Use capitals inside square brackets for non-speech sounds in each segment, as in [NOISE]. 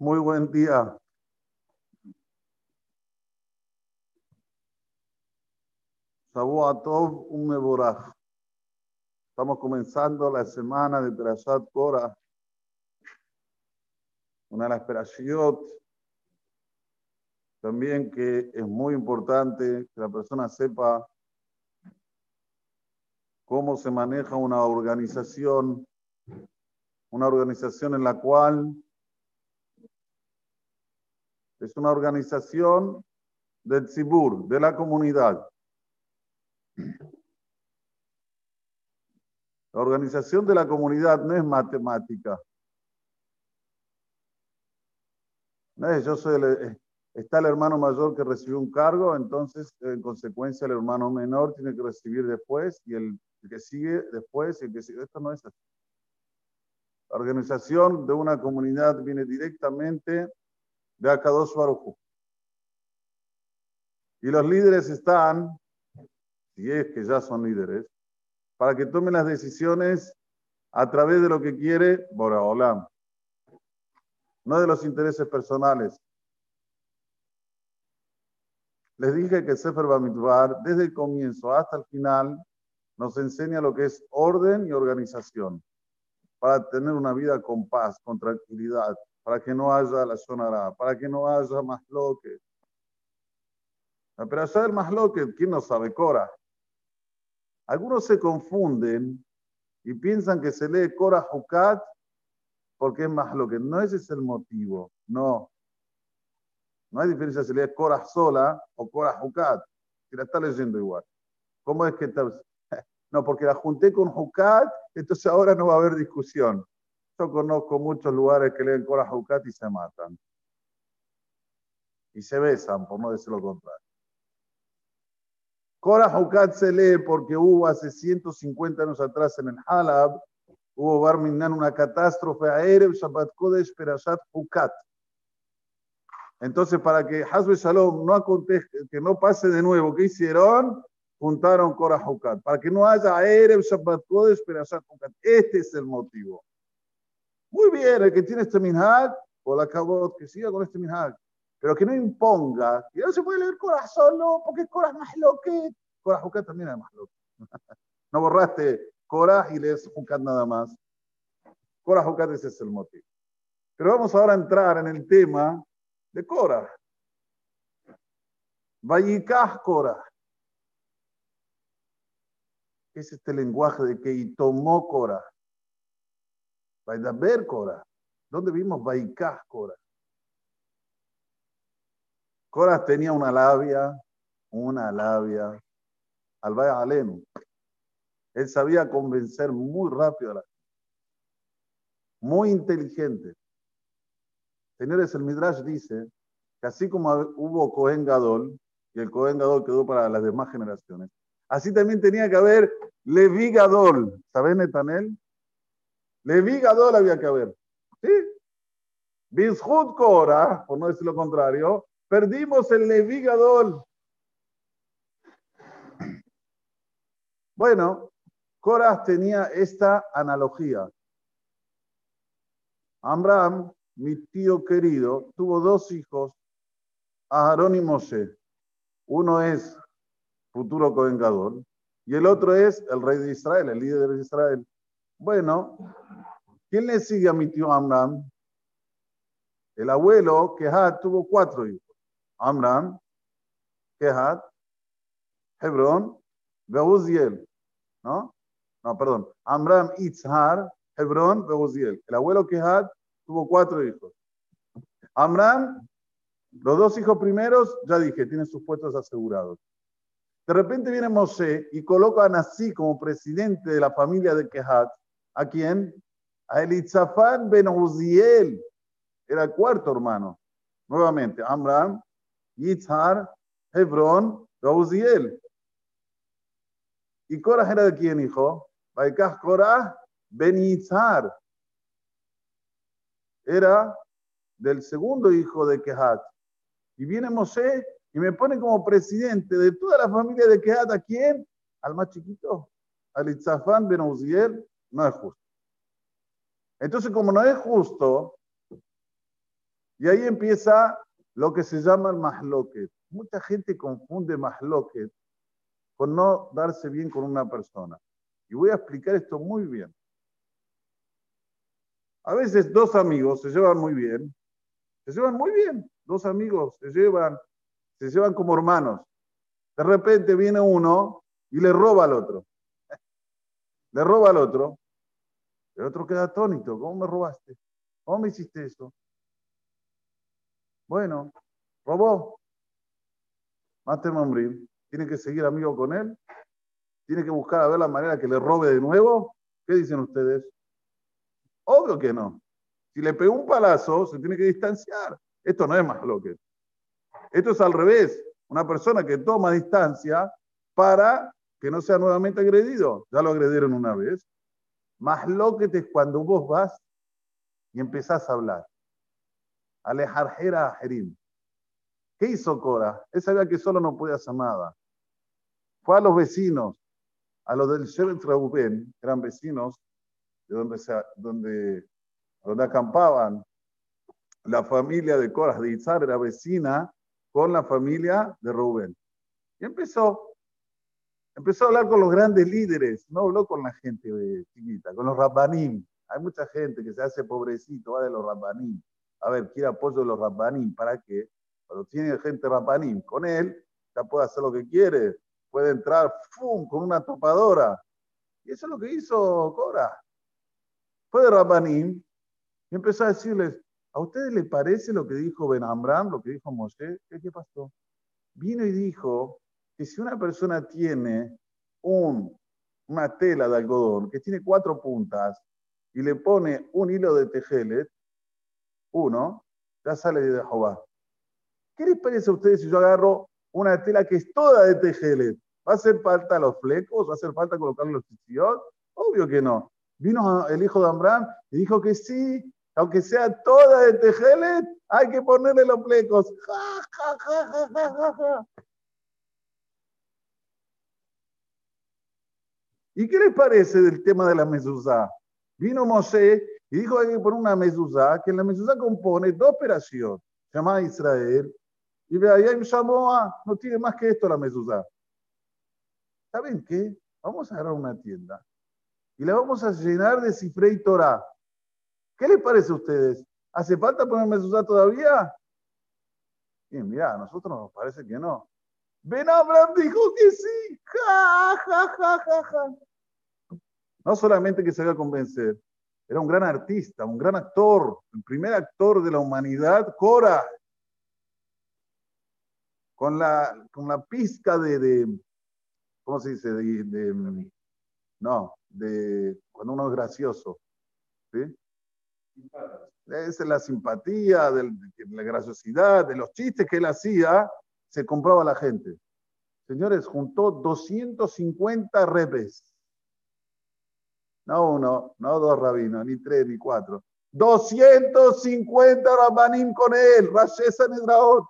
Muy buen día. Tov, un Mevorach. Estamos comenzando la semana de Perashat Korah. Una de las Perashiot. También que es muy importante que la persona sepa cómo se maneja una organización, una organización en la cual es una organización del Tzibur, de la comunidad. La organización de la comunidad no es matemática. No es, yo soy el, eh, está el hermano mayor que recibió un cargo, entonces en consecuencia el hermano menor tiene que recibir después y el, que sigue después y el que sigue. Esto no es así. La organización de una comunidad viene directamente de Akadosh Baruj Y los líderes están, si es que ya son líderes, para que tomen las decisiones a través de lo que quiere Boraholam, no de los intereses personales. Les dije que Sefer Bamidbar, desde el comienzo hasta el final, nos enseña lo que es orden y organización para tener una vida con paz, con tranquilidad, para que no haya la sonará, para que no haya más loque. Pero allá el más loque, ¿quién no sabe? Cora. Algunos se confunden y piensan que se lee Cora Hukat porque es más loque. No ese es el motivo, no. No hay diferencia si lee Cora sola o Cora Hukat, si la está leyendo igual. ¿Cómo es que [LAUGHS] No, porque la junté con Hukat, entonces ahora no va a haber discusión. Yo conozco muchos lugares que leen Korah Hukat y se matan. Y se besan, por no decir lo contrario. Korah Hukat se lee porque hubo hace 150 años atrás en el Halab, hubo Barminan una catástrofe a Erev Shabbat Kodesh Perashat Hukat. Entonces, para que Hazbe Shalom no acontezca, que no pase de nuevo, ¿qué hicieron? Juntaron Korah Hukat. Para que no haya Erev Shabbat Kodesh Perashat Hukat. Este es el motivo. Muy bien, el que tiene este minhag, o la cabot, que siga con este minhag. Pero que no imponga, que no se puede leer corazón, no, porque Cora es más lo que. Cora Jucat también es más lo [LAUGHS] No borraste Cora y lees Jucat nada más. Cora Jucat ese es el motivo. Pero vamos ahora a entrar en el tema de Cora. Vayikah Cora. ¿Qué es este lenguaje de que tomó Cora? Ver Cora. ¿Dónde vimos Baikás Cora? Cora tenía una labia, una labia, al Alenu. Él sabía convencer muy rápido. Muy inteligente. Señores, el Midrash dice que así como hubo Cohen Gadol, y el Cohen Gadol quedó para las demás generaciones, así también tenía que haber Levi Gadol. ¿Sabes, Netanel? Levi Gadol había que haber. ¿Sí? Bishut Cora, por no decir lo contrario, perdimos el Levi Gadol. Bueno, Cora tenía esta analogía. Abraham, mi tío querido, tuvo dos hijos, Aarón y Moshe. Uno es futuro Cohen y el otro es el rey de Israel, el líder de Israel. Bueno, ¿quién le sigue a mi tío Amram? El abuelo Kehat tuvo cuatro hijos. Amram, Kehat, Hebrón, Beuziel. ¿No? No, perdón. Amram, Itzhar, Hebrón, Beuziel. El abuelo Kehat tuvo cuatro hijos. Amram, los dos hijos primeros, ya dije, tienen sus puestos asegurados. De repente viene Moshe y coloca a Nasí como presidente de la familia de Kehat. ¿A quién? A Elitzafán ben Uziel. Era el cuarto hermano. Nuevamente, Amram, Yitzhar, Hebrón, Uziel. ¿Y Korah era de quién, hijo? Baikah Korah ben Yitzhar. Era del segundo hijo de Kehat. Y viene Moshe y me pone como presidente de toda la familia de Kehat. ¿A quién? Al más chiquito. Al Itzafán ben Uziel no es justo. Entonces, como no es justo, Y ahí empieza lo que se llama el masloquet. Mucha gente confunde masloquet con no darse bien con una persona. Y voy a explicar esto muy bien. A veces dos amigos se llevan muy bien, se llevan muy bien, dos amigos se llevan, se llevan como hermanos. De repente viene uno y le roba al otro. Le roba al otro. El otro queda atónito. ¿Cómo me robaste? ¿Cómo me hiciste eso? Bueno, robó. Mate Mambril. Tiene que seguir amigo con él. Tiene que buscar a ver la manera que le robe de nuevo. ¿Qué dicen ustedes? Obvio que no. Si le pegó un palazo, se tiene que distanciar. Esto no es más lo que. Esto es al revés. Una persona que toma distancia para que no sea nuevamente agredido. Ya lo agredieron una vez. Más lo cuando vos vas y empezás a hablar. Alejarjera a Jerim. ¿Qué hizo Cora? Él sabía que solo no podía hacer nada. Fue a los vecinos, a los del Shevet Reuben, eran vecinos de donde, se, donde, donde acampaban. La familia de Cora de Itzar era vecina con la familia de Rubén. Y empezó, empezó a hablar con los grandes líderes, no habló con la gente chiquita, con los rabbanim. Hay mucha gente que se hace pobrecito, va de los rabbanim. A ver, quiere apoyo de los rabbanim, ¿para qué? Cuando tiene gente rabbanim con él, ya puede hacer lo que quiere, puede entrar ¡fum! con una topadora. Y eso es lo que hizo Cora. Fue de rabbanim y empezó a decirles, ¿A ustedes les parece lo que dijo Ben Amram, lo que dijo Moshe? ¿Qué, pasó? Vino y dijo que si una persona tiene un, una tela de algodón que tiene cuatro puntas y le pone un hilo de tejelet, uno, ya sale de Jehová. ¿Qué les parece a ustedes si yo agarro una tela que es toda de tejelet? ¿Va a hacer falta los flecos? ¿Va a hacer falta colocarle los tzitzit? Obvio que no. Vino el hijo de Amram y dijo que sí, aunque sea toda de tejelet, hay que ponerle los plecos. ¿Y qué les parece del tema de la mezuzá? Vino Moshe y dijo hay que poner una mezuzá, que la mezuzá compone dos operaciones, llamada Israel, y ahí hay Shamoa, no tiene más que esto la mezuzá. ¿Saben qué? Vamos a agarrar una tienda y la vamos a llenar de cifre y Torah. ¿Qué les parece a ustedes? ¿Hace falta ponerme mezuzá todavía? Y mira, a nosotros nos parece que no. Ben Abraham dijo que sí. Ja, ja, ja, ja, ja. No solamente que se haga convencer, era un gran artista, un gran actor, el primer actor de la humanidad, Cora. Con la, con la pizca de, ¿cómo se dice? No, de cuando uno es gracioso. ¿sí? es la simpatía, de la graciosidad, de los chistes que él hacía, se compraba la gente. Señores, juntó 250 repes. No uno, no dos rabinos, ni tres, ni cuatro. 250 rabanim con él, Rashesa Nedraot.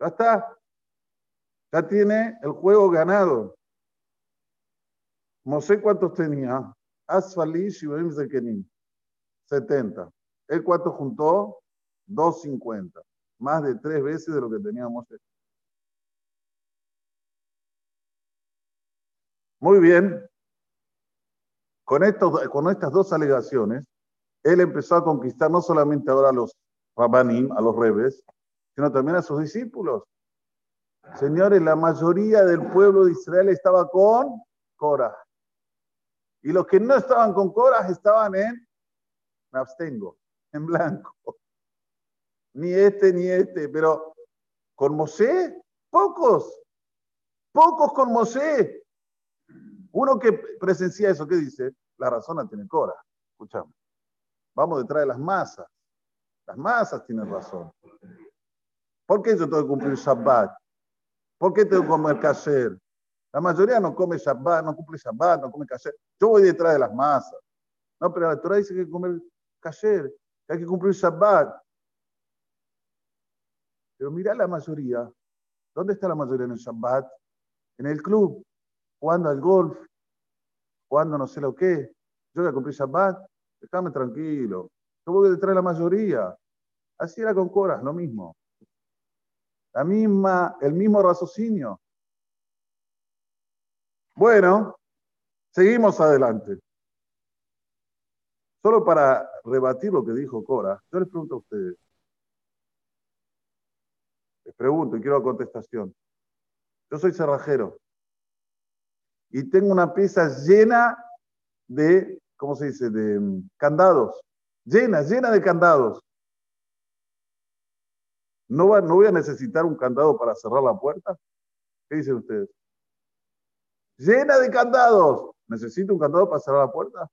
Ya está. Ya tiene el juego ganado. No sé cuántos tenía. Asfali Shivaim Zekenim. 70. ¿El cuánto juntó? 250. Más de tres veces de lo que teníamos. Muy bien. Con, con estas dos alegaciones, él empezó a conquistar no solamente ahora a los rabanim, a los rebes, sino también a sus discípulos. Señores, la mayoría del pueblo de Israel estaba con Cora. Y los que no estaban con coras estaban en, me abstengo, en blanco. Ni este ni este, pero con Mosé, pocos, pocos con Mosé. Uno que presencia eso, ¿qué dice? La razón la tiene Cora. Escuchamos. Vamos detrás de las masas. Las masas tienen razón. ¿Por qué yo tengo que cumplir Shabbat? ¿Por qué tengo que comer kasher? La mayoría no come Shabbat, no cumple Shabbat, no come kasher. Yo voy detrás de las masas. No, pero la Torah dice que hay que comer kasher, que hay que cumplir Shabbat. Pero mira la mayoría. ¿Dónde está la mayoría en el Shabbat? En el club, jugando al golf, jugando no sé lo qué. Yo voy a cumplir Shabbat, déjame tranquilo. Yo que detrás de la mayoría. Así era con Cora, lo mismo. La misma, el mismo raciocinio. Bueno, seguimos adelante. Solo para rebatir lo que dijo Cora, yo les pregunto a ustedes. Les pregunto y quiero la contestación. Yo soy cerrajero y tengo una pieza llena de, ¿cómo se dice?, de mm, candados. Llena, llena de candados. ¿No, va, ¿No voy a necesitar un candado para cerrar la puerta? ¿Qué dicen ustedes? Llena de candados. ¿Necesito un candado para cerrar la puerta?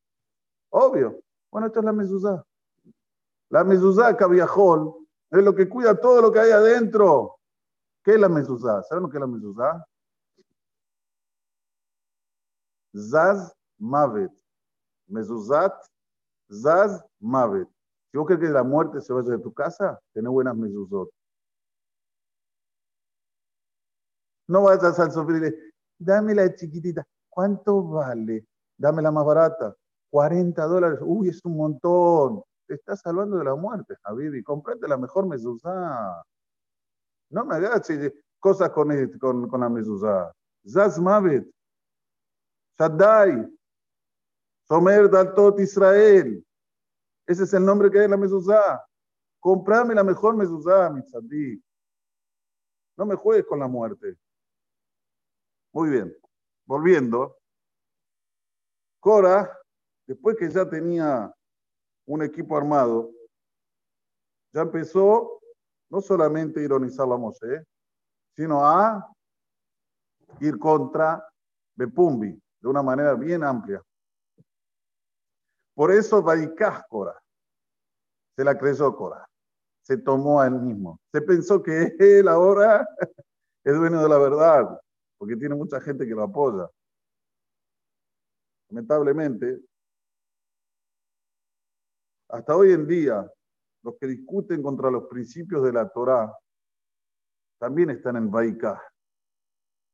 Obvio. Bueno, esto es la mezuzá. La mezuzá, cabiajol, es lo que cuida todo lo que hay adentro. ¿Qué es la mezuzá? ¿Saben lo que es la mezuzá? Zaz Mavet. Mezuzat, Zaz Mavet. Si vos querés que la muerte se vaya de tu casa, tenés buenas mezuzot. No vayas al sofá y dame la chiquitita. ¿Cuánto vale? Dame la más barata. 40 dólares. Uy, es un montón. Te estás salvando de la muerte, Habibi. Comprate la mejor mezuzá. No me hagas cosas con, con, con la mezuzá. Zaz Mavet. Shaddai, Somer Daltot Israel. Ese es el nombre que hay en la mezuzá. Comprame la mejor mezuzá, mi tzaddik. No me juegues con la muerte. Muy bien. Volviendo. Cora, después que ya tenía un equipo armado, ya empezó no solamente a ironizar a Moshe, sino a ir contra Bepumbi, de una manera bien amplia. Por eso Baikás Cora, se la creyó Cora, se tomó a él mismo, se pensó que él ahora [LAUGHS] es dueño de la verdad, porque tiene mucha gente que lo apoya. Lamentablemente, hasta hoy en día, los que discuten contra los principios de la Torá también están en Baikás.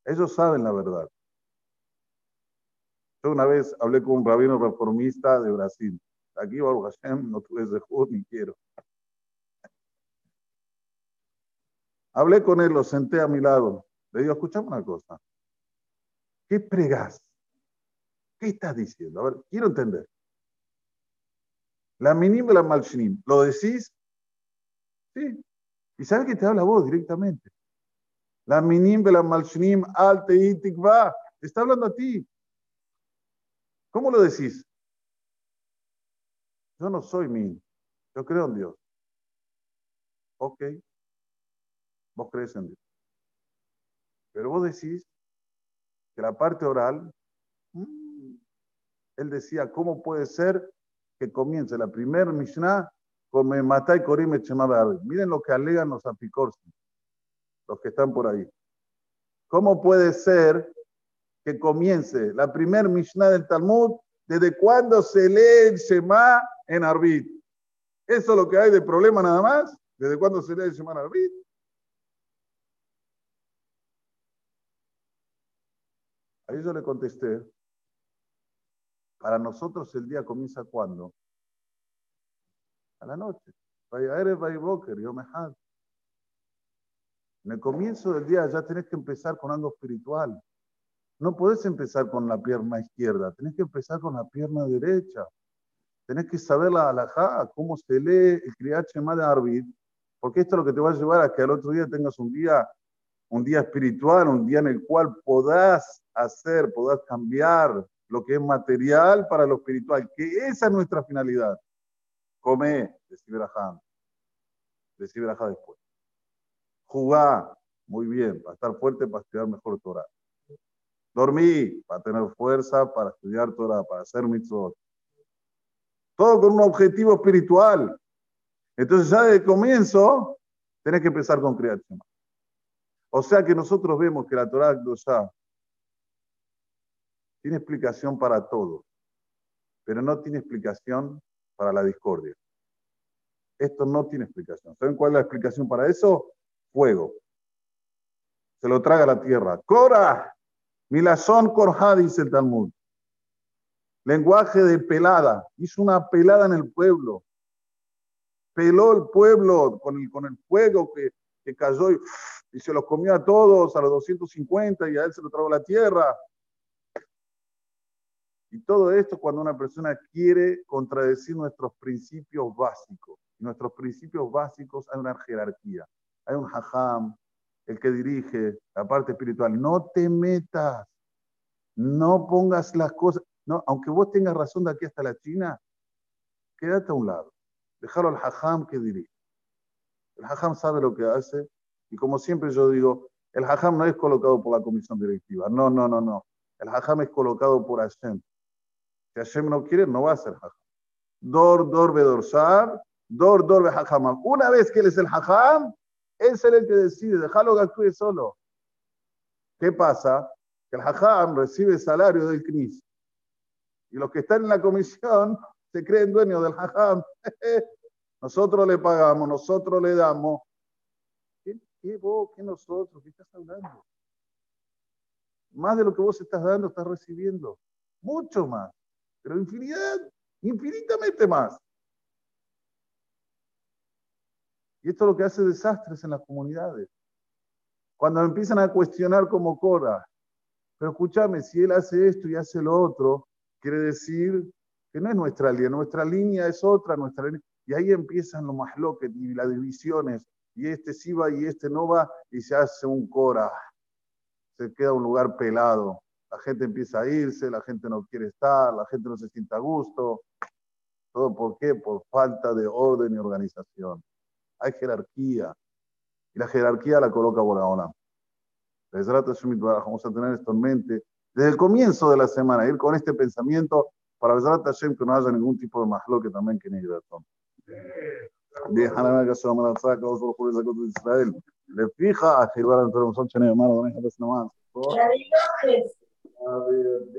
Ellos saben la verdad. Yo una vez hablé con un rabino reformista de Brasil. Aquí, Baruch Hashem, no tuve ese ni quiero. Hablé con él, lo senté a mi lado. Le digo, escuchame una cosa. ¿Qué pregas? ¿Qué estás diciendo? A ver, quiero entender. La minim la malshinim. ¿Lo decís? Sí. ¿Y sabes que te habla vos directamente? La minim la malshinim al va. Te está hablando a ti. ¿Cómo lo decís? Yo no soy mí, yo creo en Dios. Ok, vos crees en Dios. Pero vos decís que la parte oral, mm, él decía, ¿cómo puede ser que comience la primera Mishnah con me y Korim Miren lo que alegan los apicorsi, los que están por ahí. ¿Cómo puede ser que comience la primer Mishnah del Talmud, desde cuando se lee el Shema en Arbit. ¿Eso es lo que hay de problema nada más? ¿Desde cuándo se lee el Shema en Arbit? Ahí yo le contesté, para nosotros el día comienza cuando? A la noche. En el comienzo del día ya tenés que empezar con algo espiritual. No podés empezar con la pierna izquierda, tenés que empezar con la pierna derecha. Tenés que saber la alajá, cómo se lee el Kriyat Shema de Arvid, porque esto es lo que te va a llevar a que al otro día tengas un día, un día espiritual, un día en el cual podás hacer, podás cambiar lo que es material para lo espiritual, que esa es nuestra finalidad. Come, decía Braham, decía después. Jugá, muy bien, para estar fuerte, para estudiar mejor Torah. Dormí para tener fuerza, para estudiar Torah, para hacer mitzvot. Todo con un objetivo espiritual. Entonces ya de comienzo tenés que empezar con creación. O sea que nosotros vemos que la Torah ya tiene explicación para todo, pero no tiene explicación para la discordia. Esto no tiene explicación. ¿Saben cuál es la explicación para eso? Fuego. Se lo traga la tierra. Cora, Milazón Korja, dice el Talmud. Lenguaje de pelada. Hizo una pelada en el pueblo. peló el pueblo con el, con el fuego que, que cayó y, se los comió a todos, a los 250, y a él se lo tragó la tierra. Y todo esto cuando una persona quiere contradecir nuestros principios básicos. nuestros principios básicos hay una jerarquía. Hay un hajam, el que dirige la parte espiritual. No te metas, no pongas las cosas, no, aunque vos tengas razón de aquí hasta la China, quédate a un lado. Déjalo al hajam que dirige. El hajam sabe lo que hace y como siempre yo digo, el hajam no es colocado por la comisión directiva. No, no, no, no. El hajam es colocado por Hashem. Si Hashem no quiere, no va a ser hajam. Dor, dor, bedorsar, dor, dor, hajam. Una vez que él es el hajam, él es el que decide, déjalo que actúe solo. ¿Qué pasa? Que el hajam recibe salario del CNIS. Y los que están en la comisión se creen dueños del hajam. [LAUGHS] nosotros le pagamos, nosotros le damos. ¿Qué, qué vos, qué nosotros? ¿Qué estás hablando? Más de lo que vos estás dando, estás recibiendo. Mucho más. Pero infinidad, infinitamente más. Y esto es lo que hace desastres en las comunidades. Cuando empiezan a cuestionar como Cora, pero escúchame, si él hace esto y hace lo otro, quiere decir que no es nuestra línea, nuestra línea es otra, nuestra Y ahí empiezan los más y las divisiones, y este sí va y este no va, y se hace un Cora. Se queda un lugar pelado. La gente empieza a irse, la gente no quiere estar, la gente no se siente a gusto. ¿Todo por qué? Por falta de orden y organización hay jerarquía. Y la jerarquía la coloca Boraholam. Vamos a tener esto en mente desde el comienzo de la semana, ir con este pensamiento para Bezrat Hashem que no haya ningún tipo de mahlo que también que ni razón. Israel. Le fija a Jirbar entre nosotros, hermano, no es nomás.